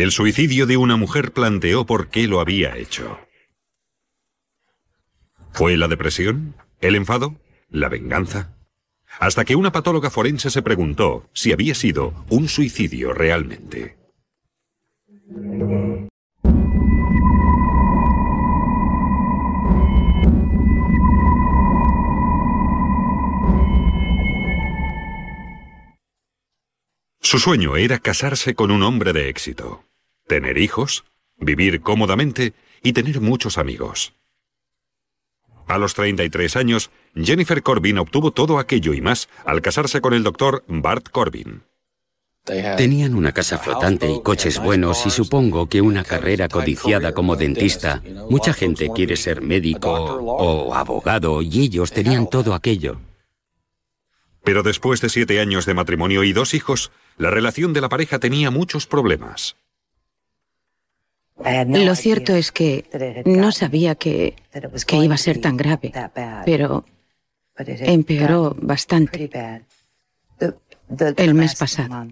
El suicidio de una mujer planteó por qué lo había hecho. ¿Fue la depresión? ¿El enfado? ¿La venganza? Hasta que una patóloga forense se preguntó si había sido un suicidio realmente. Su sueño era casarse con un hombre de éxito, tener hijos, vivir cómodamente y tener muchos amigos. A los 33 años, Jennifer Corbin obtuvo todo aquello y más al casarse con el doctor Bart Corbin. Tenían una casa flotante y coches buenos y supongo que una carrera codiciada como dentista. Mucha gente quiere ser médico o abogado y ellos tenían todo aquello. Pero después de siete años de matrimonio y dos hijos, la relación de la pareja tenía muchos problemas. Lo cierto es que no sabía que, que iba a ser tan grave, pero empeoró bastante el mes pasado.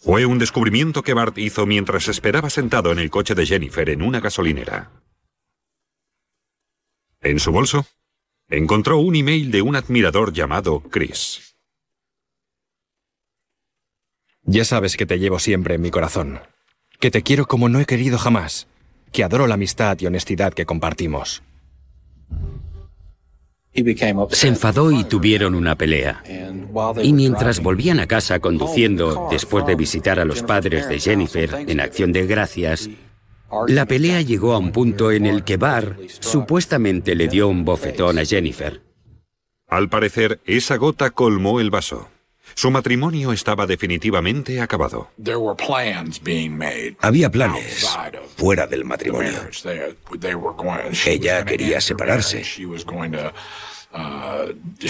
Fue un descubrimiento que Bart hizo mientras esperaba sentado en el coche de Jennifer en una gasolinera. En su bolso, encontró un email de un admirador llamado Chris. Ya sabes que te llevo siempre en mi corazón, que te quiero como no he querido jamás, que adoro la amistad y honestidad que compartimos. Se enfadó y tuvieron una pelea. Y mientras volvían a casa conduciendo, después de visitar a los padres de Jennifer en acción de gracias, la pelea llegó a un punto en el que Barr supuestamente le dio un bofetón a Jennifer. Al parecer, esa gota colmó el vaso. Su matrimonio estaba definitivamente acabado. Había planes fuera del matrimonio. Ella quería separarse.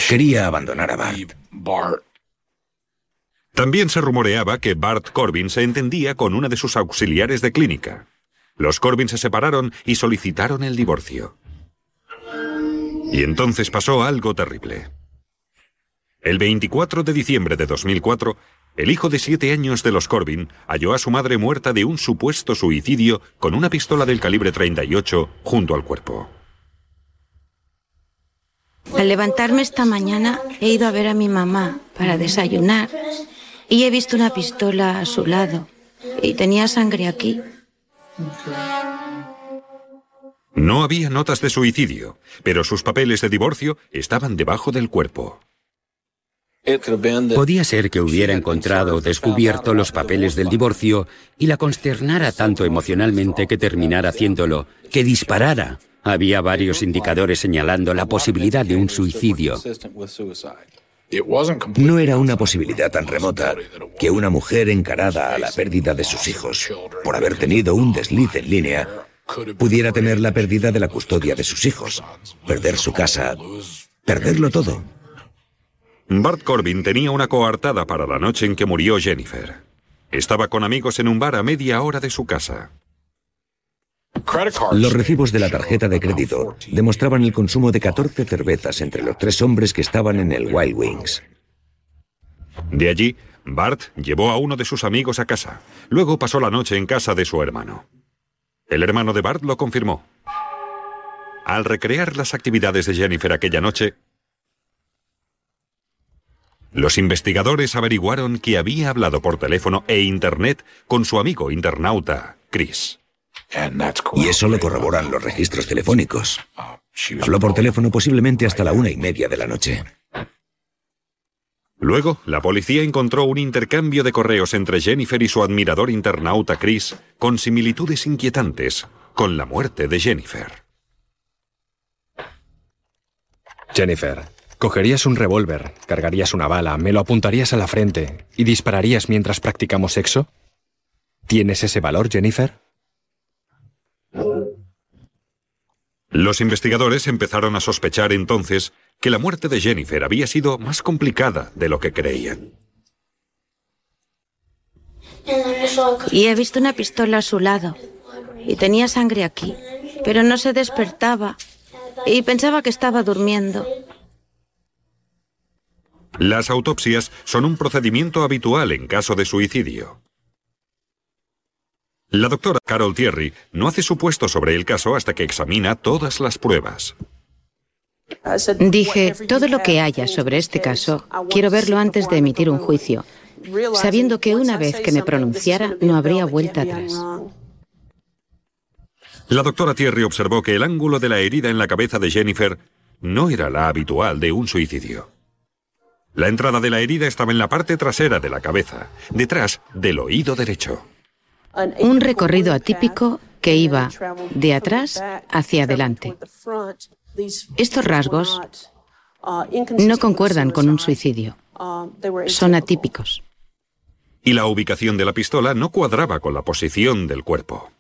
Quería abandonar a Bart. También se rumoreaba que Bart Corbin se entendía con una de sus auxiliares de clínica. Los Corbin se separaron y solicitaron el divorcio. Y entonces pasó algo terrible. El 24 de diciembre de 2004, el hijo de siete años de los Corbin halló a su madre muerta de un supuesto suicidio con una pistola del calibre 38 junto al cuerpo. Al levantarme esta mañana he ido a ver a mi mamá para desayunar y he visto una pistola a su lado y tenía sangre aquí. No había notas de suicidio, pero sus papeles de divorcio estaban debajo del cuerpo. Podía ser que hubiera encontrado o descubierto los papeles del divorcio y la consternara tanto emocionalmente que terminara haciéndolo, que disparara. Había varios indicadores señalando la posibilidad de un suicidio. No era una posibilidad tan remota que una mujer encarada a la pérdida de sus hijos por haber tenido un desliz en línea pudiera tener la pérdida de la custodia de sus hijos, perder su casa, perderlo todo. Bart Corbin tenía una coartada para la noche en que murió Jennifer. Estaba con amigos en un bar a media hora de su casa. Los recibos de la tarjeta de crédito demostraban el consumo de 14 cervezas entre los tres hombres que estaban en el Wild Wings. De allí, Bart llevó a uno de sus amigos a casa. Luego pasó la noche en casa de su hermano. El hermano de Bart lo confirmó. Al recrear las actividades de Jennifer aquella noche, los investigadores averiguaron que había hablado por teléfono e internet con su amigo internauta, Chris. Y eso lo corroboran los registros telefónicos. Habló por teléfono posiblemente hasta la una y media de la noche. Luego, la policía encontró un intercambio de correos entre Jennifer y su admirador internauta Chris con similitudes inquietantes con la muerte de Jennifer. Jennifer, cogerías un revólver, cargarías una bala, me lo apuntarías a la frente y dispararías mientras practicamos sexo? ¿Tienes ese valor, Jennifer? Los investigadores empezaron a sospechar entonces que la muerte de Jennifer había sido más complicada de lo que creían. Y he visto una pistola a su lado. Y tenía sangre aquí. Pero no se despertaba. Y pensaba que estaba durmiendo. Las autopsias son un procedimiento habitual en caso de suicidio. La doctora Carol Thierry no hace supuesto sobre el caso hasta que examina todas las pruebas. Dije, todo lo que haya sobre este caso, quiero verlo antes de emitir un juicio, sabiendo que una vez que me pronunciara no habría vuelta atrás. La doctora Thierry observó que el ángulo de la herida en la cabeza de Jennifer no era la habitual de un suicidio. La entrada de la herida estaba en la parte trasera de la cabeza, detrás del oído derecho. Un recorrido atípico que iba de atrás hacia adelante. Estos rasgos no concuerdan con un suicidio. Son atípicos. Y la ubicación de la pistola no cuadraba con la posición del cuerpo.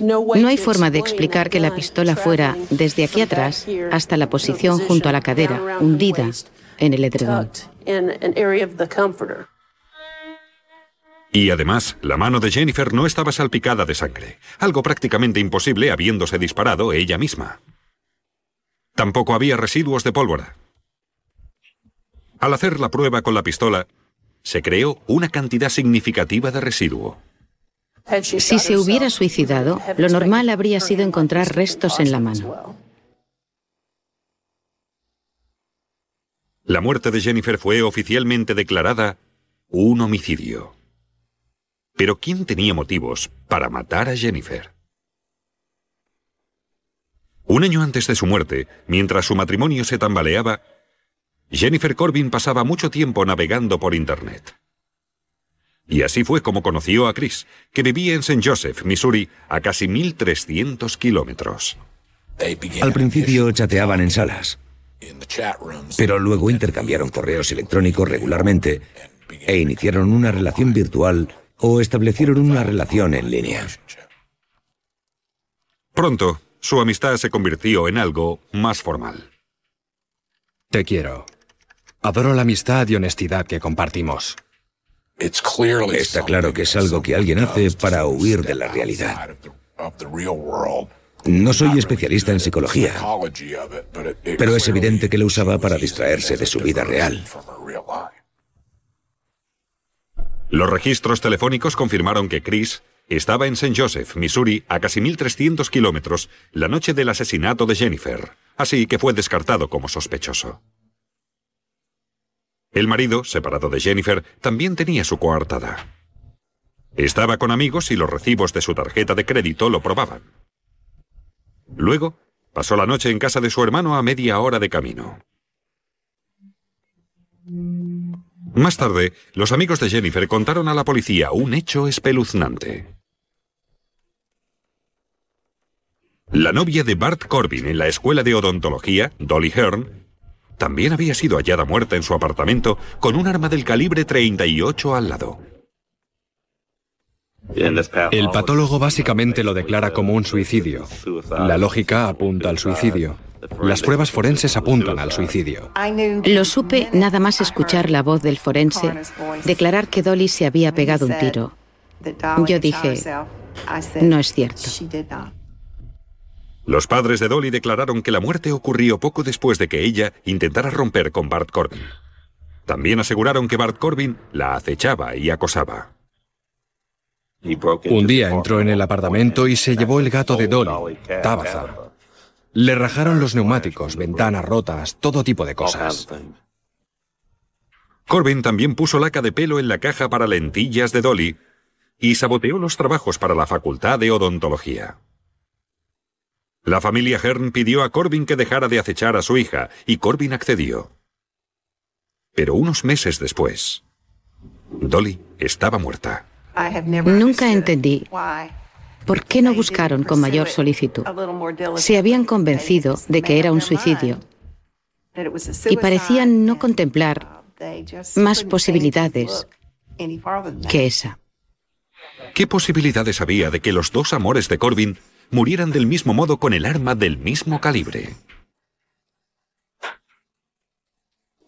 No hay forma de explicar que la pistola fuera desde aquí atrás hasta la posición junto a la cadera, hundida en el edredón. Y además, la mano de Jennifer no estaba salpicada de sangre, algo prácticamente imposible habiéndose disparado ella misma. Tampoco había residuos de pólvora. Al hacer la prueba con la pistola, se creó una cantidad significativa de residuo. Si se hubiera suicidado, lo normal habría sido encontrar restos en la mano. La muerte de Jennifer fue oficialmente declarada un homicidio. Pero ¿quién tenía motivos para matar a Jennifer? Un año antes de su muerte, mientras su matrimonio se tambaleaba, Jennifer Corbin pasaba mucho tiempo navegando por Internet. Y así fue como conoció a Chris, que vivía en St. Joseph, Missouri, a casi 1.300 kilómetros. Al principio chateaban en salas, pero luego intercambiaron correos electrónicos regularmente e iniciaron una relación virtual o establecieron una relación en línea. Pronto, su amistad se convirtió en algo más formal. Te quiero. Adoro la amistad y honestidad que compartimos. Está claro que es algo que alguien hace para huir de la realidad. No soy especialista en psicología, pero es evidente que lo usaba para distraerse de su vida real. Los registros telefónicos confirmaron que Chris estaba en St. Joseph, Missouri, a casi 1.300 kilómetros, la noche del asesinato de Jennifer, así que fue descartado como sospechoso. El marido, separado de Jennifer, también tenía su coartada. Estaba con amigos y los recibos de su tarjeta de crédito lo probaban. Luego, pasó la noche en casa de su hermano a media hora de camino. Más tarde, los amigos de Jennifer contaron a la policía un hecho espeluznante. La novia de Bart Corbin en la escuela de odontología, Dolly Hearn, también había sido hallada muerta en su apartamento con un arma del calibre 38 al lado. El patólogo básicamente lo declara como un suicidio. La lógica apunta al suicidio. Las pruebas forenses apuntan al suicidio. Lo supe nada más escuchar la voz del forense declarar que Dolly se había pegado un tiro. Yo dije, no es cierto. Los padres de Dolly declararon que la muerte ocurrió poco después de que ella intentara romper con Bart Corbin. También aseguraron que Bart Corbin la acechaba y acosaba. Un día entró en el apartamento y se llevó el gato de Dolly, Tabitha. Le rajaron los neumáticos, ventanas rotas, todo tipo de cosas. Corbin también puso laca de pelo en la caja para lentillas de Dolly y saboteó los trabajos para la Facultad de Odontología. La familia Hearn pidió a Corbin que dejara de acechar a su hija y Corbin accedió. Pero unos meses después, Dolly estaba muerta. Nunca entendí ¿Por qué no buscaron con mayor solicitud? Se habían convencido de que era un suicidio y parecían no contemplar más posibilidades que esa. ¿Qué posibilidades había de que los dos amores de Corbin murieran del mismo modo con el arma del mismo calibre?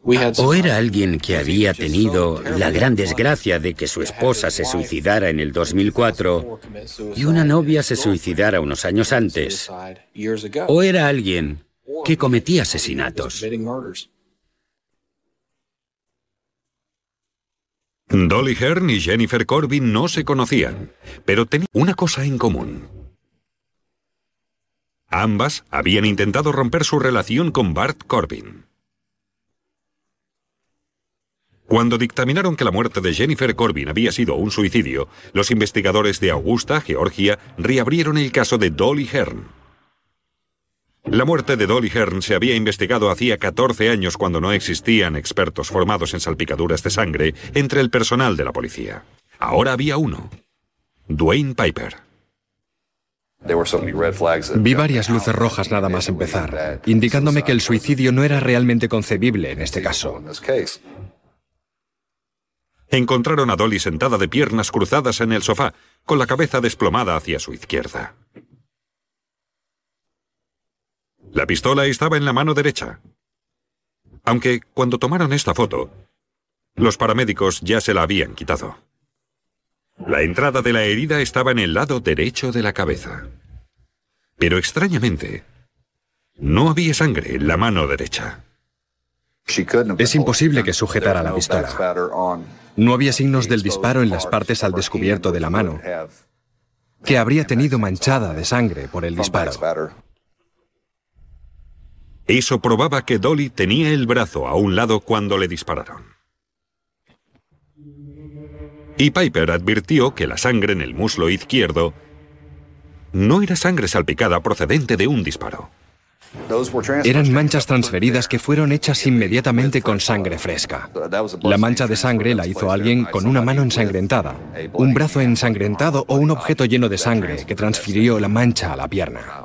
O era alguien que había tenido la gran desgracia de que su esposa se suicidara en el 2004 y una novia se suicidara unos años antes. O era alguien que cometía asesinatos. Dolly Hearn y Jennifer Corbin no se conocían, pero tenían una cosa en común. Ambas habían intentado romper su relación con Bart Corbin. Cuando dictaminaron que la muerte de Jennifer Corbin había sido un suicidio, los investigadores de Augusta, Georgia, reabrieron el caso de Dolly Hearn. La muerte de Dolly Hearn se había investigado hacía 14 años cuando no existían expertos formados en salpicaduras de sangre entre el personal de la policía. Ahora había uno, Dwayne Piper. Vi varias luces rojas nada más empezar, indicándome que el suicidio no era realmente concebible en este caso. Encontraron a Dolly sentada de piernas cruzadas en el sofá, con la cabeza desplomada hacia su izquierda. La pistola estaba en la mano derecha. Aunque cuando tomaron esta foto, los paramédicos ya se la habían quitado. La entrada de la herida estaba en el lado derecho de la cabeza. Pero extrañamente, no había sangre en la mano derecha. Es imposible que sujetara la pistola. No había signos del disparo en las partes al descubierto de la mano, que habría tenido manchada de sangre por el disparo. Eso probaba que Dolly tenía el brazo a un lado cuando le dispararon. Y Piper advirtió que la sangre en el muslo izquierdo no era sangre salpicada procedente de un disparo. Eran manchas transferidas que fueron hechas inmediatamente con sangre fresca. La mancha de sangre la hizo alguien con una mano ensangrentada, un brazo ensangrentado o un objeto lleno de sangre que transfirió la mancha a la pierna.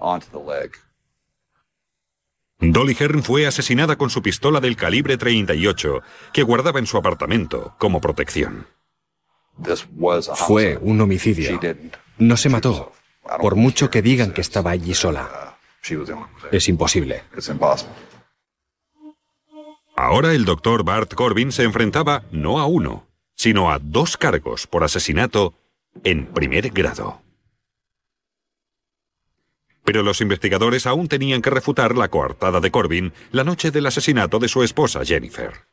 Dolly Hearn fue asesinada con su pistola del calibre 38 que guardaba en su apartamento como protección. Fue un homicidio. No se mató, por mucho que digan que estaba allí sola. Es imposible. Ahora el doctor Bart Corbin se enfrentaba no a uno, sino a dos cargos por asesinato en primer grado. Pero los investigadores aún tenían que refutar la coartada de Corbin la noche del asesinato de su esposa Jennifer.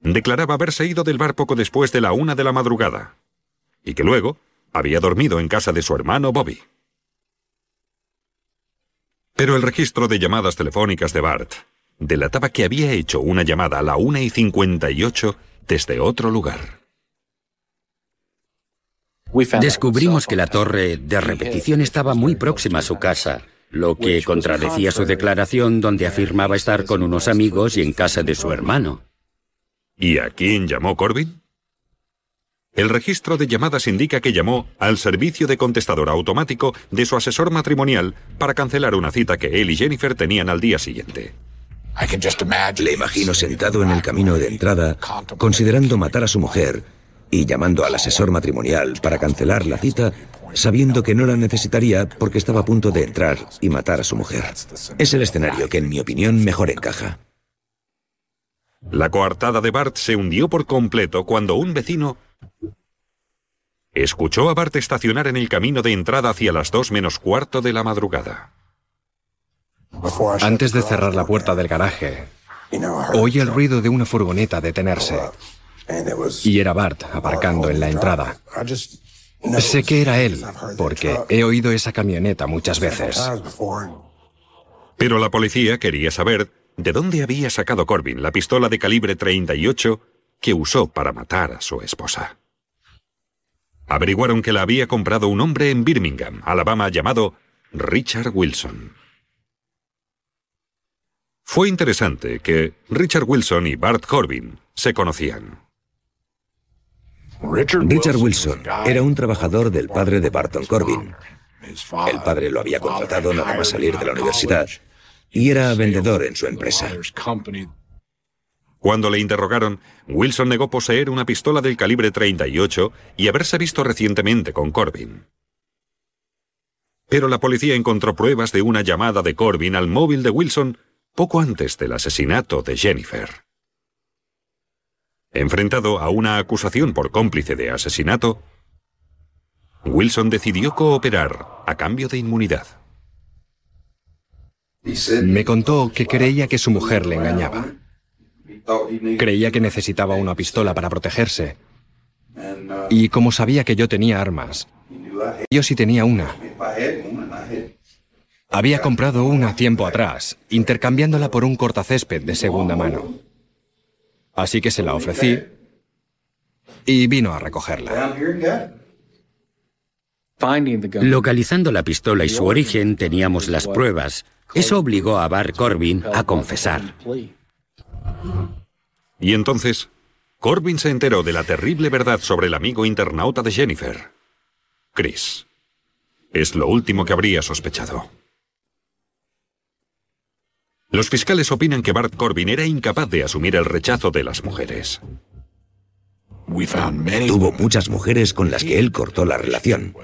Declaraba haberse ido del bar poco después de la una de la madrugada, y que luego había dormido en casa de su hermano Bobby. Pero el registro de llamadas telefónicas de Bart delataba que había hecho una llamada a la 1 y 58 desde otro lugar. Descubrimos que la torre de repetición estaba muy próxima a su casa, lo que contradecía su declaración donde afirmaba estar con unos amigos y en casa de su hermano. ¿Y a quién llamó Corbin? El registro de llamadas indica que llamó al servicio de contestador automático de su asesor matrimonial para cancelar una cita que él y Jennifer tenían al día siguiente. Le imagino sentado en el camino de entrada, considerando matar a su mujer y llamando al asesor matrimonial para cancelar la cita, sabiendo que no la necesitaría porque estaba a punto de entrar y matar a su mujer. Es el escenario que, en mi opinión, mejor encaja. La coartada de Bart se hundió por completo cuando un vecino escuchó a Bart estacionar en el camino de entrada hacia las dos menos cuarto de la madrugada. Antes de cerrar la puerta del garaje, oí el ruido de una furgoneta detenerse. Y era Bart aparcando en la entrada. Sé que era él, porque he oído esa camioneta muchas veces. Pero la policía quería saber de dónde había sacado Corbin la pistola de calibre 38 que usó para matar a su esposa. Averiguaron que la había comprado un hombre en Birmingham, Alabama, llamado Richard Wilson. Fue interesante que Richard Wilson y Bart Corbin se conocían. Richard Wilson era un trabajador del padre de Barton Corbin. El padre lo había contratado nada más salir de la universidad y era vendedor en su empresa. Cuando le interrogaron, Wilson negó poseer una pistola del calibre 38 y haberse visto recientemente con Corbin. Pero la policía encontró pruebas de una llamada de Corbin al móvil de Wilson poco antes del asesinato de Jennifer. Enfrentado a una acusación por cómplice de asesinato, Wilson decidió cooperar a cambio de inmunidad. Me contó que creía que su mujer le engañaba. Creía que necesitaba una pistola para protegerse Y como sabía que yo tenía armas, yo sí tenía una. Había comprado una tiempo atrás, intercambiándola por un cortacésped de segunda mano. Así que se la ofrecí y vino a recogerla. Localizando la pistola y su origen teníamos las pruebas. Eso obligó a Bar Corbin a confesar. Y entonces, Corbin se enteró de la terrible verdad sobre el amigo internauta de Jennifer, Chris. Es lo último que habría sospechado. Los fiscales opinan que Bart Corbin era incapaz de asumir el rechazo de las mujeres. Tuvo muchas mujeres con las que él cortó la relación.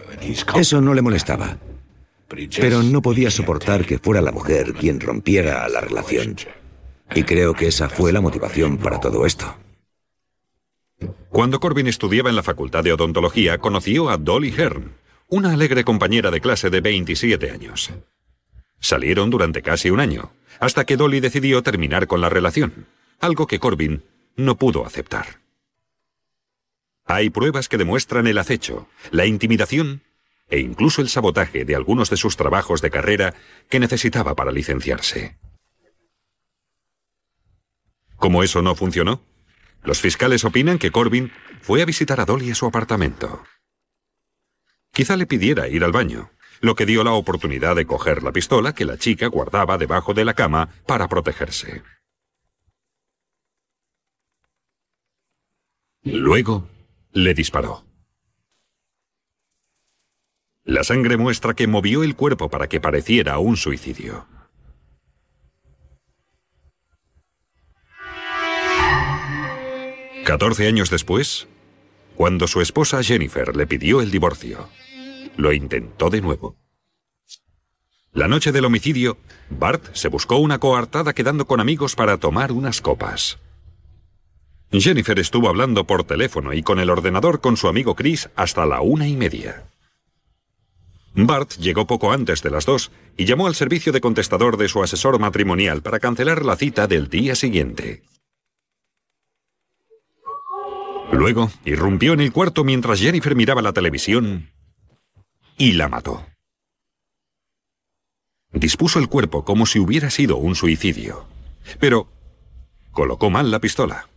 Eso no le molestaba. Pero no podía soportar que fuera la mujer quien rompiera la relación. Y creo que esa fue la motivación para todo esto. Cuando Corbin estudiaba en la Facultad de Odontología, conoció a Dolly Hearn, una alegre compañera de clase de 27 años. Salieron durante casi un año, hasta que Dolly decidió terminar con la relación, algo que Corbin no pudo aceptar. Hay pruebas que demuestran el acecho, la intimidación e incluso el sabotaje de algunos de sus trabajos de carrera que necesitaba para licenciarse. Como eso no funcionó, los fiscales opinan que Corbin fue a visitar a Dolly a su apartamento. Quizá le pidiera ir al baño, lo que dio la oportunidad de coger la pistola que la chica guardaba debajo de la cama para protegerse. Luego, le disparó. La sangre muestra que movió el cuerpo para que pareciera un suicidio. Catorce años después, cuando su esposa Jennifer le pidió el divorcio, lo intentó de nuevo. La noche del homicidio, Bart se buscó una coartada quedando con amigos para tomar unas copas. Jennifer estuvo hablando por teléfono y con el ordenador con su amigo Chris hasta la una y media. Bart llegó poco antes de las dos y llamó al servicio de contestador de su asesor matrimonial para cancelar la cita del día siguiente. Luego, irrumpió en el cuarto mientras Jennifer miraba la televisión y la mató. Dispuso el cuerpo como si hubiera sido un suicidio, pero colocó mal la pistola.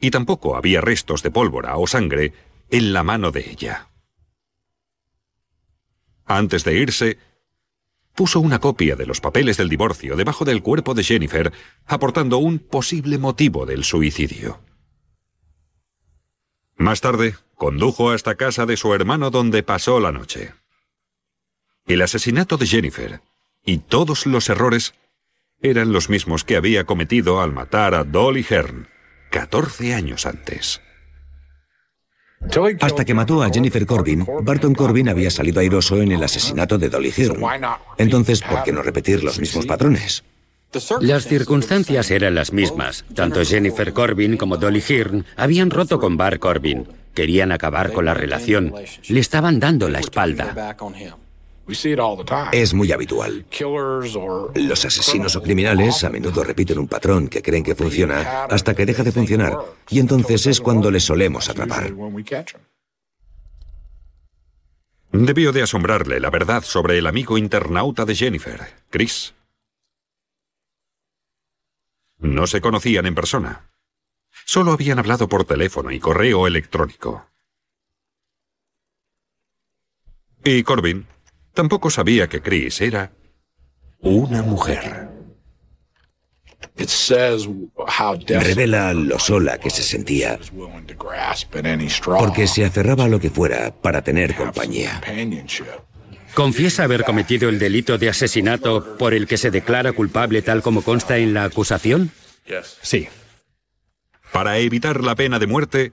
Y tampoco había restos de pólvora o sangre en la mano de ella. Antes de irse, puso una copia de los papeles del divorcio debajo del cuerpo de Jennifer, aportando un posible motivo del suicidio. Más tarde, condujo hasta casa de su hermano donde pasó la noche. El asesinato de Jennifer y todos los errores eran los mismos que había cometido al matar a Dolly Hearn 14 años antes. Hasta que mató a Jennifer Corbin, Barton Corbin había salido airoso en el asesinato de Dolly Hearn. Entonces, ¿por qué no repetir los mismos patrones? Las circunstancias eran las mismas. Tanto Jennifer Corbin como Dolly Hearn habían roto con Bar Corbin. Querían acabar con la relación. Le estaban dando la espalda. Es muy habitual. Los asesinos o criminales a menudo repiten un patrón que creen que funciona hasta que deja de funcionar y entonces es cuando les solemos atrapar. Debió de asombrarle la verdad sobre el amigo internauta de Jennifer, Chris. No se conocían en persona. Solo habían hablado por teléfono y correo electrónico. Y Corbin tampoco sabía que Chris era una mujer. Revela lo sola que se sentía, porque se aferraba a lo que fuera para tener compañía. ¿Confiesa haber cometido el delito de asesinato por el que se declara culpable tal como consta en la acusación? Sí. Para evitar la pena de muerte,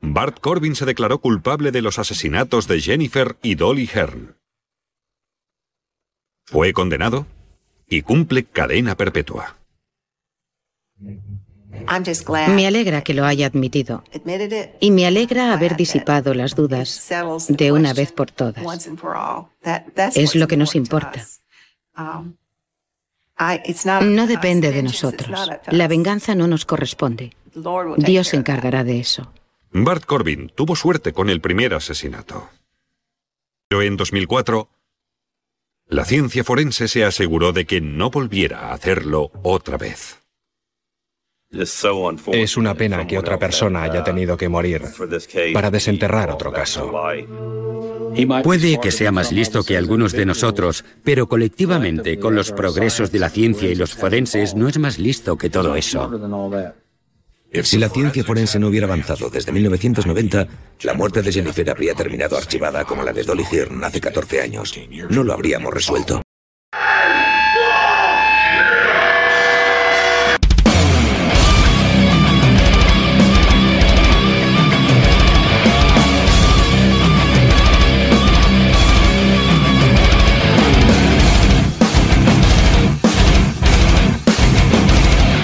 Bart Corbin se declaró culpable de los asesinatos de Jennifer y Dolly Hearn. Fue condenado y cumple cadena perpetua. Me alegra que lo haya admitido y me alegra haber disipado las dudas de una vez por todas. Es lo que nos importa. No depende de nosotros. La venganza no nos corresponde. Dios se encargará de eso. Bart Corbin tuvo suerte con el primer asesinato. Pero en 2004, la ciencia forense se aseguró de que no volviera a hacerlo otra vez. Es una pena que otra persona haya tenido que morir para desenterrar otro caso. Puede que sea más listo que algunos de nosotros, pero colectivamente, con los progresos de la ciencia y los forenses, no es más listo que todo eso. Si la ciencia forense no hubiera avanzado desde 1990, la muerte de Jennifer habría terminado archivada como la de Dolly Hearn hace 14 años. No lo habríamos resuelto.